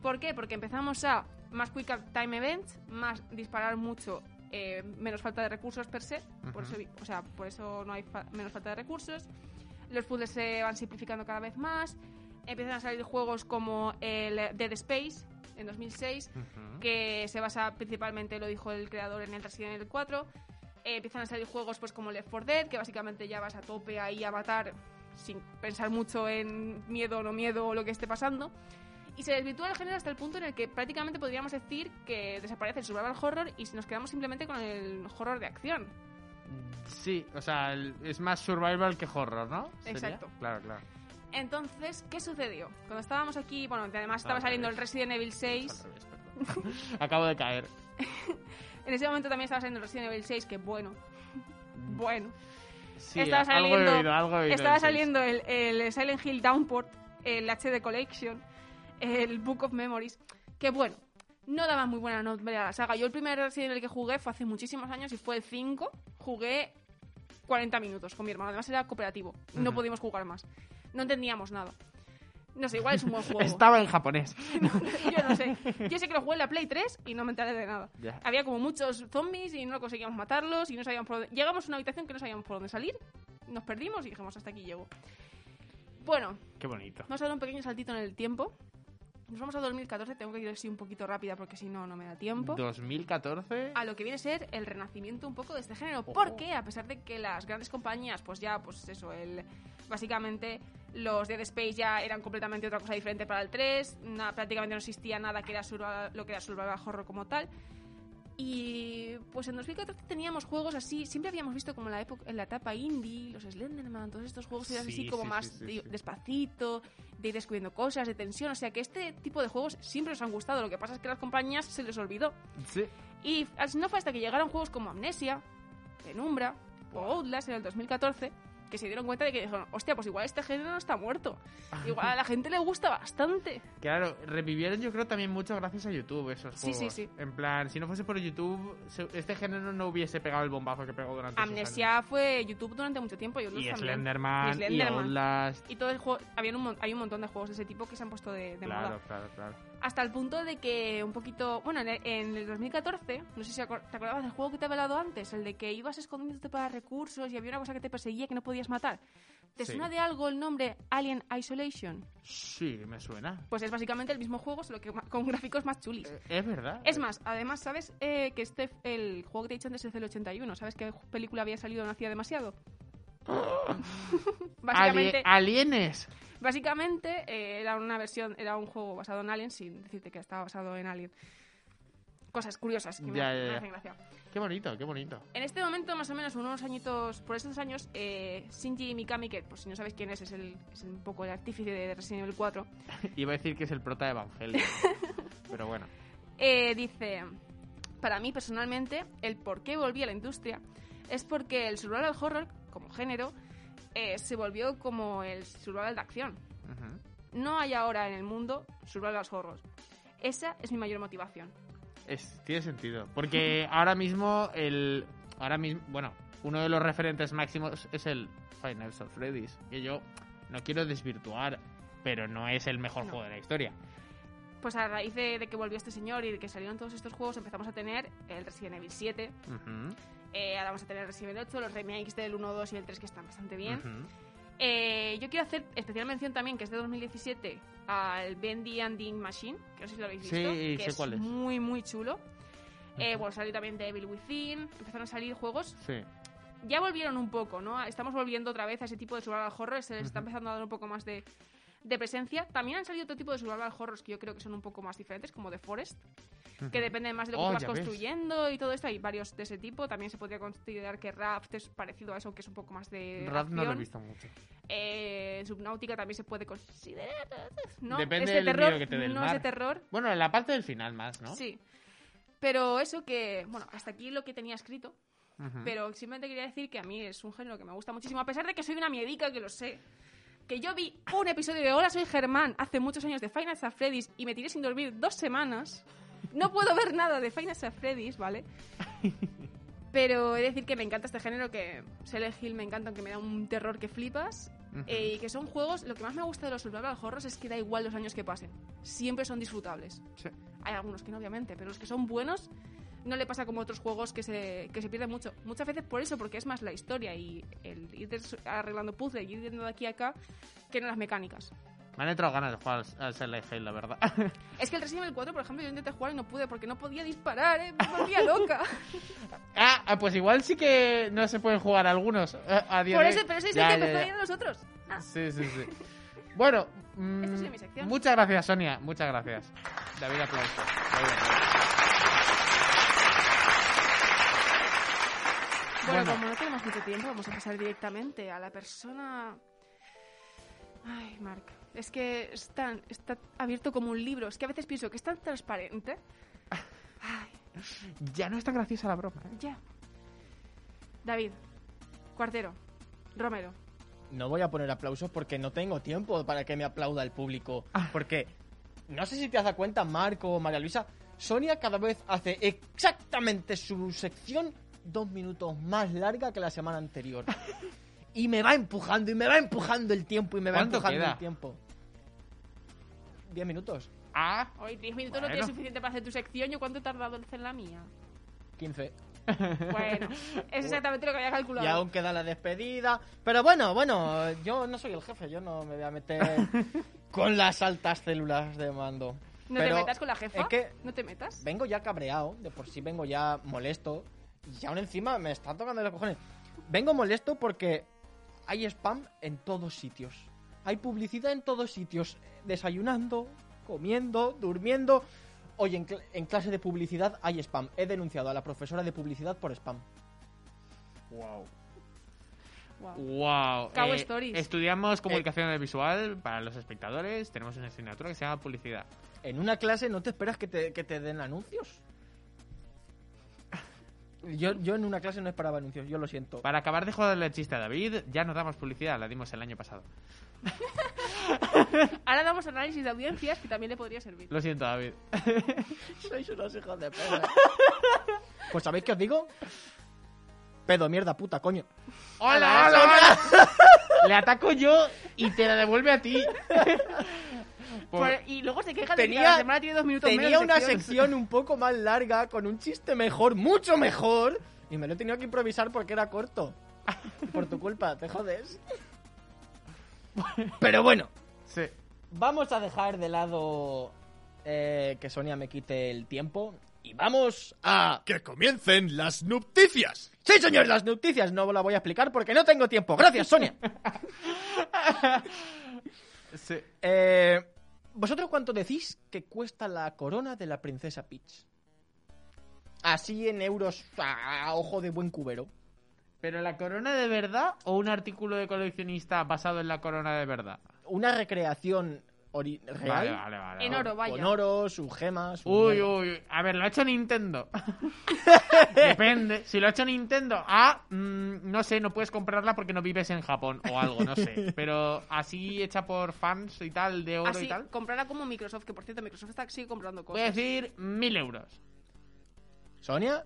¿Por qué? Porque empezamos a más quick time events, más disparar mucho, eh, menos falta de recursos per se, por eso, o sea, por eso no hay fa- menos falta de recursos. Los puzzles se van simplificando cada vez más. Empiezan a salir juegos como el Dead Space en 2006, ujú. que se basa principalmente, lo dijo el creador, en el Resident Evil 4. Eh, empiezan a salir juegos pues como Left 4 Dead, que básicamente ya vas a tope ahí a matar sin pensar mucho en miedo o no miedo o lo que esté pasando. Y se desvirtúa el género hasta el punto en el que prácticamente podríamos decir que desaparece el survival horror y nos quedamos simplemente con el horror de acción. Sí, o sea, es más survival que horror, ¿no? ¿Sería? Exacto. Claro, claro. Entonces, ¿qué sucedió? Cuando estábamos aquí, bueno, además estaba Al saliendo el. Resident Evil Al 6, revés. Acabo de caer. en ese momento también estaba saliendo el Resident Evil 6, que bueno, bueno. Sí, Estaba algo he saliendo- oído, algo he oído Estaba saliendo el, el Silent Hill Downport, el HD Collection, el Book of Memories, que bueno, no daba muy buena nota a la saga. Yo el primer Resident Evil que jugué fue hace muchísimos años y fue el 5. Jugué 40 minutos con mi hermano, además era cooperativo, no podíamos jugar más. No entendíamos nada. No sé, igual es un buen juego. Estaba en japonés. Yo no sé. Yo sé que lo jugué en la Play 3 y no me enteré de nada. Ya. Había como muchos zombies y no conseguíamos matarlos y no sabíamos por dónde... Llegamos a una habitación que no sabíamos por dónde salir, nos perdimos y dijimos hasta aquí llego. Bueno, Qué bonito. vamos a dar un pequeño saltito en el tiempo. Nos vamos a 2014, tengo que ir así un poquito rápida porque si no, no me da tiempo. 2014. a lo que viene a ser el renacimiento un poco de este género. Oh. Porque a pesar de que las grandes compañías, pues ya, pues eso, el básicamente los Dead Space ya eran completamente otra cosa diferente para el 3, na- prácticamente no existía nada que era survival- lo que era survival horror como tal. Y pues en 2014 teníamos juegos así, siempre habíamos visto como en la época, en la etapa indie, los Slenderman, todos estos juegos eran así Sí, como sí, más sí, sí, de- sí. despacito, de ir descubriendo cosas, de tensión, o sea que este tipo de juegos siempre nos han gustado, lo que pasa es que a las compañías se les olvidó. Y no fue hasta que llegaron juegos como Amnesia, Penumbra o Outlast en el 2014 que se dieron cuenta de que dijeron, hostia, pues igual este género no está muerto. Igual a la gente le gusta bastante. Claro, revivieron yo creo también mucho gracias a YouTube esos Sí, sí, juegos. sí. En plan, si no fuese por YouTube, este género no hubiese pegado el bombazo que pegó durante Amnesia fue YouTube durante mucho tiempo y años. Y. Slenderman, Y y, Slenderman. Outlast. Y todo el juego, había un, hay un montón de juegos de ese tipo que se han puesto de, de Claro, moda. claro, claro. Hasta el punto de que un poquito... Bueno, en el, en el 2014, no sé si acor- te acordabas del juego que te he hablado antes, el de que ibas escondiéndote para recursos y había una cosa que te perseguía que no podías matar. ¿Te Sí. suena de algo el nombre Alien Isolation? Sí, me suena. Pues es básicamente el mismo juego, solo que con gráficos más chulis. Eh, Es verdad. Es más, además, ¿sabes eh, que este el juego que te he dicho antes es del 81? ¿Sabes qué película había salido no hacía demasiado? básicamente, Ali- alienes. Básicamente eh, era una versión, era un juego basado en Alien, sin decirte que estaba basado en Alien. Cosas curiosas que me, Ya, me ya, ya. hacen gracia. Qué bonito, qué bonito. En este momento, más o menos unos añitos, por estos años, eh, Shinji Mikami, que por si no sabéis quién es, es, el, es un poco el artífice de Resident Evil 4, Iba a decir que es el prota de Evangelion. pero bueno. Eh, dice, para mí personalmente, el por qué volví a la industria es porque el survival horror, como género, eh, se volvió como el survival de acción. No hay ahora en el mundo survival horror. Esa es mi mayor motivación. Es, tiene sentido. Porque ahora mismo el. Ahora mismo. Bueno, uno de los referentes máximos es el Final of Freddy's. Que yo no quiero desvirtuar, pero no es el mejor No. juego de la historia. Pues a raíz de, de que volvió este señor y de que salieron todos estos juegos, empezamos a tener el Resident Evil 7, Ujú, eh, ahora vamos a tener el Resident Evil 8, los remakes del 1, 2 y el 3 que están bastante bien. Eh, yo quiero hacer especial mención también, que es de 2017, al Bendy Ending Machine, que no sé si lo habéis Sí, visto, sé que es, cuál es. muy, muy chulo. Eh, bueno, salió también Devil Within, empezaron a salir juegos. Sí. Ya volvieron un poco, ¿no? Estamos volviendo otra vez a ese tipo de survival horror, se les está empezando a dar un poco más de, de presencia. También han salido otro tipo de survival horrors que yo creo que son un poco más diferentes, como The Forest, que depende más de lo que Oh, vas ya ves. construyendo y todo esto. Hay varios de ese tipo. También se podría considerar que Raft es parecido a eso, que es un poco más de Rap no lo he acción. visto mucho. Eh, Subnautica también se puede considerar. No, Depende es de del terror, que te dé el no es de mar. terror. Bueno, en la parte del final más, ¿no? Sí. Pero eso que, bueno, hasta aquí lo que tenía escrito. Ujú. Pero simplemente quería decir que a mí es un género que me gusta muchísimo, a pesar de que soy una miedica, que lo sé. Que yo vi un episodio de Hola, soy Germán hace muchos años de Final Fantasy Freddy's y me tiré sin dormir dos semanas. No puedo ver nada de Final Fantasy Freddy's, ¿vale? Pero he de decir que me encanta este género, que Silent Hill me encanta, aunque me da un terror que flipas. Ujú. Eh, y que son juegos, lo que más me gusta de los survival horrors es que da igual los años que pasen. Siempre son disfrutables. Sí. Hay algunos que no, obviamente, pero los que son buenos no le pasa como a otros juegos que se, que se pierden mucho. Muchas veces por eso, porque es más la historia y el ir arreglando puzzles y ir yendo de aquí a acá que no las mecánicas. Me han entrado ganas de jugar al Silent Hill, la verdad. Es que el Resident Evil 4, por ejemplo, yo intenté jugar y no pude porque no podía disparar, ¿eh? me volvía loca. ah, ah, pues igual sí que no se pueden jugar algunos eh, a día por de eso, hoy. pero eso es Ya, el que empezó a a nosotros. Ah, Sí, sí, sí. Bueno, mm, Esta ha sido mi sección. muchas gracias, Sonia. Muchas gracias. David, aplauso. David, aplauso. Bueno, Bueno. como no tenemos mucho tiempo, vamos a pasar directamente a la persona. Ay, Marc, es que es tan- está abierto como un libro. Es que a veces pienso que es tan transparente. Ay, Ya no es tan graciosa la broma. ¿eh? ya. David, Cuartero, Romero. No voy a poner aplausos porque no tengo tiempo para que me aplauda el público. Ah. Porque, no sé si te has dado cuenta, Marco o María Luisa, Sonia cada vez hace exactamente su sección dos minutos más larga que la semana anterior. Y me va empujando y me va empujando el tiempo y me va ¿Cuánto empujando queda? el tiempo. 10 minutos. Ah, Hoy 10 minutos no Bueno. tiene suficiente para hacer tu sección. ¿Yo cuánto he tardado en hacer la mía? 15. Bueno, es exactamente lo que había calculado. Y aún queda la despedida. Pero bueno, bueno, yo no soy el jefe, yo no me voy a meter con las altas células de mando. ¿No Pero te metas con la jefa? es que ¿No te metas? vengo ya cabreado, de por sí vengo ya molesto. Y aún encima me están tocando los cojones. Vengo molesto porque hay spam en todos sitios. Hay publicidad en todos sitios. Desayunando, comiendo, durmiendo. Oye, en, cl- en clase de publicidad hay spam. He denunciado a la profesora de publicidad por spam. wow. Wow. Cabo Stories. Estudiamos comunicación audiovisual para los espectadores. Tenemos una asignatura que se llama publicidad. En una clase no te esperas que te, que te den anuncios. Yo, yo en una clase no esperaba anuncios, yo lo siento. Para acabar de joderle el chiste a David, ya no damos publicidad, la dimos el año pasado. Ahora damos análisis de audiencias que también le podría servir. Lo siento, David. Sois unos hijos de perra. Pues ¿sabéis qué os digo? Pedo, mierda, puta, coño. ¡Hola, hola, hola! Le ataco yo y te la devuelve a ti. Por- Por- y luego se queja de que Tenía- cada semana tiene dos minutos Tenía menos una sección. sección un poco más larga, con un chiste mejor, mucho mejor. Y me lo he tenido que improvisar porque era corto. Por tu culpa, te jodes. Pero bueno, Sí. vamos a dejar de lado eh, que Sonia me quite el tiempo. Y vamos a... ¡Que comiencen las noticias! Sí, señor, las noticias no la voy a explicar porque no tengo tiempo. Gracias, Sonia. Sí. Eh, ¿Vosotros cuánto decís que cuesta la corona de la princesa Peach? Así en euros a, ojo de buen cubero. ¿Pero la corona de verdad o un artículo de coleccionista basado en la corona de verdad? Una recreación ori- real. Vale, vale, vale. En oro, vaya. Con oro, sus gemas. su Uy, mierda. uy, a ver, lo ha hecho Nintendo. Depende. Si lo ha hecho Nintendo, ah, mm, no sé, no puedes comprarla porque no vives en Japón o algo, no sé. Pero así hecha por fans y tal, de oro Así, y tal. comprarla como Microsoft, que por cierto Microsoft está sigue comprando Voy a cosas. decir mil euros. ¿Sonia?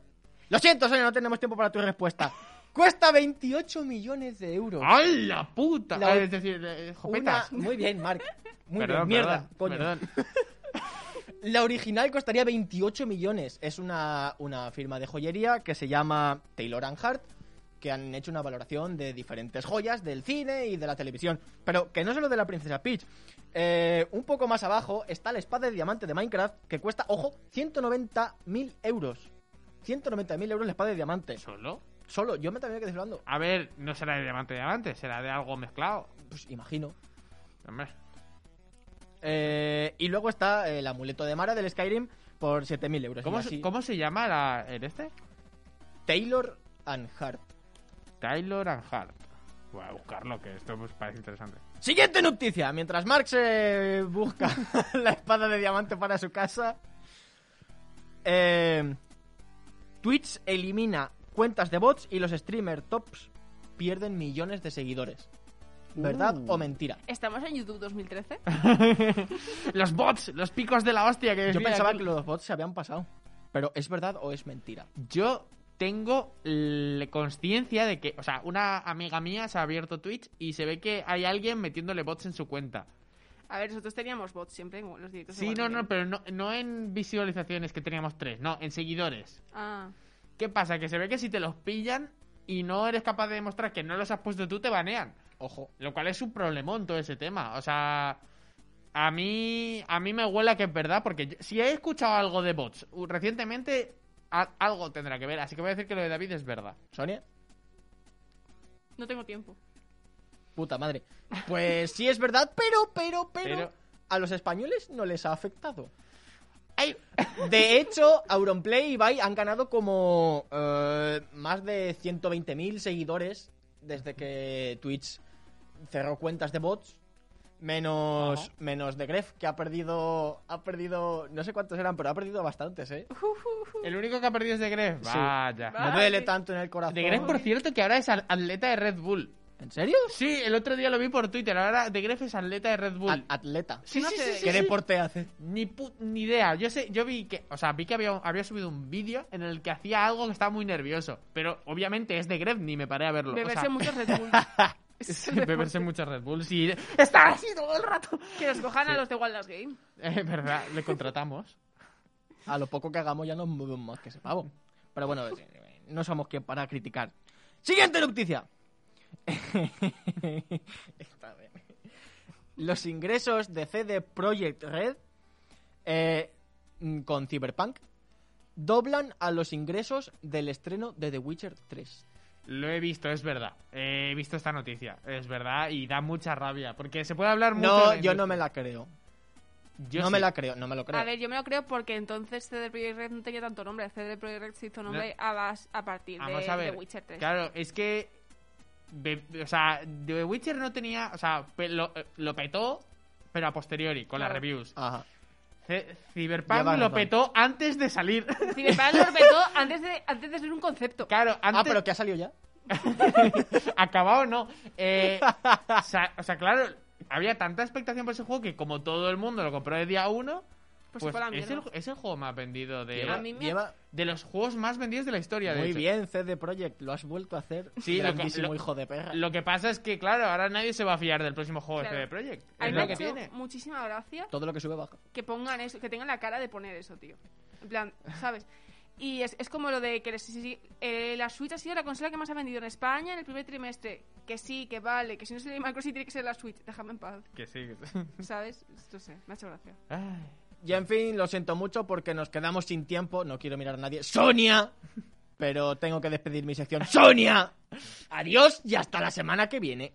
Lo siento, Sonia, no tenemos tiempo para tu respuesta. Cuesta 28 millones de euros. ¡Ay, la puta! La- Ah, es decir, eh, Una... Muy bien, Mark. Muy Perdón, bien, mierda, perdón, coño. perdón. La original costaría 28 millones. Es una, una firma de joyería que se llama Taylor and Hart, que han hecho una valoración de diferentes joyas del cine y de la televisión. Pero que no solo de la princesa Peach. Eh, un poco más abajo está la espada de diamante de Minecraft, que cuesta, ojo, 190.000 euros. 190.000 euros la espada de diamante. ¿Solo? Solo, yo me también quedé hablando. A ver, no será de diamante diamante, será de algo mezclado. Pues imagino. Hombre. Eh, y luego está el amuleto de Mara del Skyrim por 7.000 euros. ¿Cómo, se- ¿Cómo se llama la, el este? Taylor and Hart. Taylor and Hart. Voy a buscarlo, que esto pues, parece interesante. Siguiente noticia. Mientras Mark se busca la espada de diamante para su casa, eh, Twitch elimina cuentas de bots y los streamer tops pierden millones de seguidores. ¿Verdad Uh. o mentira? ¿Estamos en YouTube 2013? los bots, los picos de la hostia que Yo pensaba que los bots se habían pasado. Pero ¿es verdad o es mentira? Yo tengo conciencia de que, o sea, una amiga mía se ha abierto Twitch y se ve que hay alguien metiéndole bots en su cuenta. A ver, nosotros teníamos bots siempre en los directos. de Sí, no, no, pero no, no en visualizaciones que teníamos tres, no, en seguidores. Ah, ¿Qué pasa? Que se ve que si te los pillan y no eres capaz de demostrar que no los has puesto tú, te banean. Ojo. Lo cual es un problemón todo ese tema. O sea, a mí, a mí me huele a que es verdad, porque yo- si he escuchado algo de bots recientemente, a- algo tendrá que ver. Así que voy a decir que lo de David es verdad. ¿Sonia? no tengo tiempo. Puta madre. Pues sí es verdad, pero, pero, pero, Pero- a los españoles no les ha afectado. ¡Ay! De hecho, Auronplay y Ibai han ganado como eh, más de 120.000 seguidores desde que Twitch cerró cuentas de bots. Menos, Ajá. menos de Gref, que ha perdido. Ha perdido. No sé cuántos eran, pero ha perdido bastantes, ¿eh? El único que ha perdido es de Gref. Sí. Vaya. Va. Me duele sí. tanto en el corazón. De Gref, por cierto, que ahora es atleta de Red Bull. ¿En serio? Sí, el otro día lo vi por Twitter. Ahora de Gref es atleta de Red Bull. At- atleta. Sí, no sí, sé sí, de sí, ¿Qué sí. deporte hace? Ni, pu- ni idea. Yo sé, yo vi que, o sea, vi que había, había subido un vídeo en el que hacía algo que estaba muy nervioso. Pero obviamente es de Gref, ni me paré a verlo. O Beberse sea, mucho Red Bull. Beberse muchos Red Bulls y estar así todo el rato. Que nos cojan a los de Wallace Game. Es verdad, le contratamos. A lo poco que hagamos ya nos movemos más que ese pavo. Pero bueno, eh, no somos quien para criticar. Siguiente noticia. Los ingresos de CD Projekt Red eh, con Cyberpunk doblan a los ingresos del estreno de The Witcher 3. Lo he visto, es verdad. He visto esta noticia, es verdad, y da mucha rabia. Porque se puede hablar mucho. No, de yo no me la creo. Yo no sí. me la creo, no me lo creo. A ver, yo me lo creo porque entonces CD Projekt Red no tenía tanto nombre. CD Projekt Red se hizo nombre a, partir de, a ver. de Witcher 3. Claro, es que. O sea, The Witcher no tenía. O sea, lo, eh, lo petó, pero a posteriori, con las reviews. Ajá. Cyberpunk lo razón. petó antes de salir. Cyberpunk lo petó antes de, antes de ser un concepto. claro, antes. Ah, pero que ha salido ya. Acabado no. Eh, o, sea, o sea, claro, había tanta expectación por ese juego que como todo el mundo lo compró de día uno, Pues, pues, fue la es, el, es el juego más vendido de, A mí me- Lleva de los juegos más vendidos de la historia. de muy hecho. bien CD Projekt, lo has vuelto a hacer. Sí, lo que- grandísimo lo- hijo de perra. Lo que pasa es que, claro, ahora nadie se va a fiar del próximo juego Claro. de CD Projekt. A mí Es me lo ha que hecho tiene. muchísima gracia Todo lo que sube baja. que pongan eso, que tengan la cara de poner eso, tío. En plan, ¿sabes? Y es, es como lo de que les- sí, sí, eh, la Switch ha sido la consola que más ha vendido en España en el primer trimestre. Que sí, que vale, que si no se le Microsoft tiene que ser la Switch. Déjame en paz, Que sí, que sí. ¿sabes? Esto sé, me ha hecho gracia. Ay. Y en fin, lo siento mucho porque nos quedamos sin tiempo. No quiero mirar a nadie. ¡Sonia! Pero tengo que despedir mi sección. ¡Sonia! Adiós y hasta la semana que viene.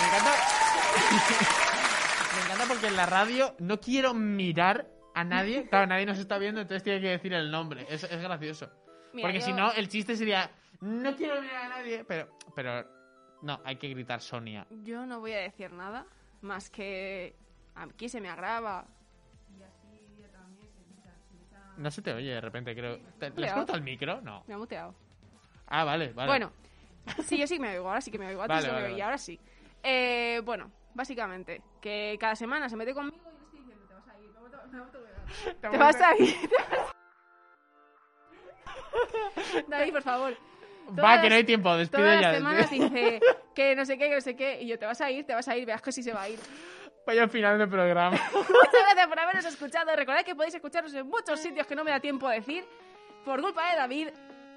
Me encanta. Me encanta porque en la radio no quiero mirar a nadie. Claro, nadie nos está viendo, entonces tiene que decir el nombre. Es, es gracioso. Mira, porque yo- si no, el chiste sería: No quiero mirar a nadie, pero. Pero. No, hay que gritar Sonia. Yo no voy a decir nada más que aquí se me agrava. No se te oye de repente, creo. ¿Te, ¿Le has el micro? No. Me ha muteado. Ah, vale, vale. Bueno, sí, yo sí que me oigo, ahora sí que me oigo. Antes Vale, no me vale, oía, vale. ahora sí. Eh, bueno, básicamente, que cada semana se mete conmigo y le estoy diciendo, te vas a ir, me auto- me autocuidado. Te vas a ir. te vas a- David, por favor. Va, todas que no hay tiempo, despide Todas ya. las semanas dice que no sé qué, que no sé qué, y yo, te vas a ir, te vas a ir, veas que sí se va a ir. Vaya final de programa. Muchas gracias por habernos escuchado. Recordad que podéis escucharnos en muchos sitios que no me da tiempo a decir por culpa de David.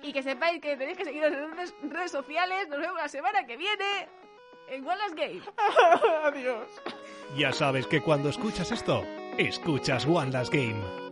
Y que sepáis que tenéis que seguirnos en redes, redes sociales. Nos vemos la semana que viene en Wallace Game. Adiós. Ya sabes que cuando escuchas esto, escuchas One Last Game.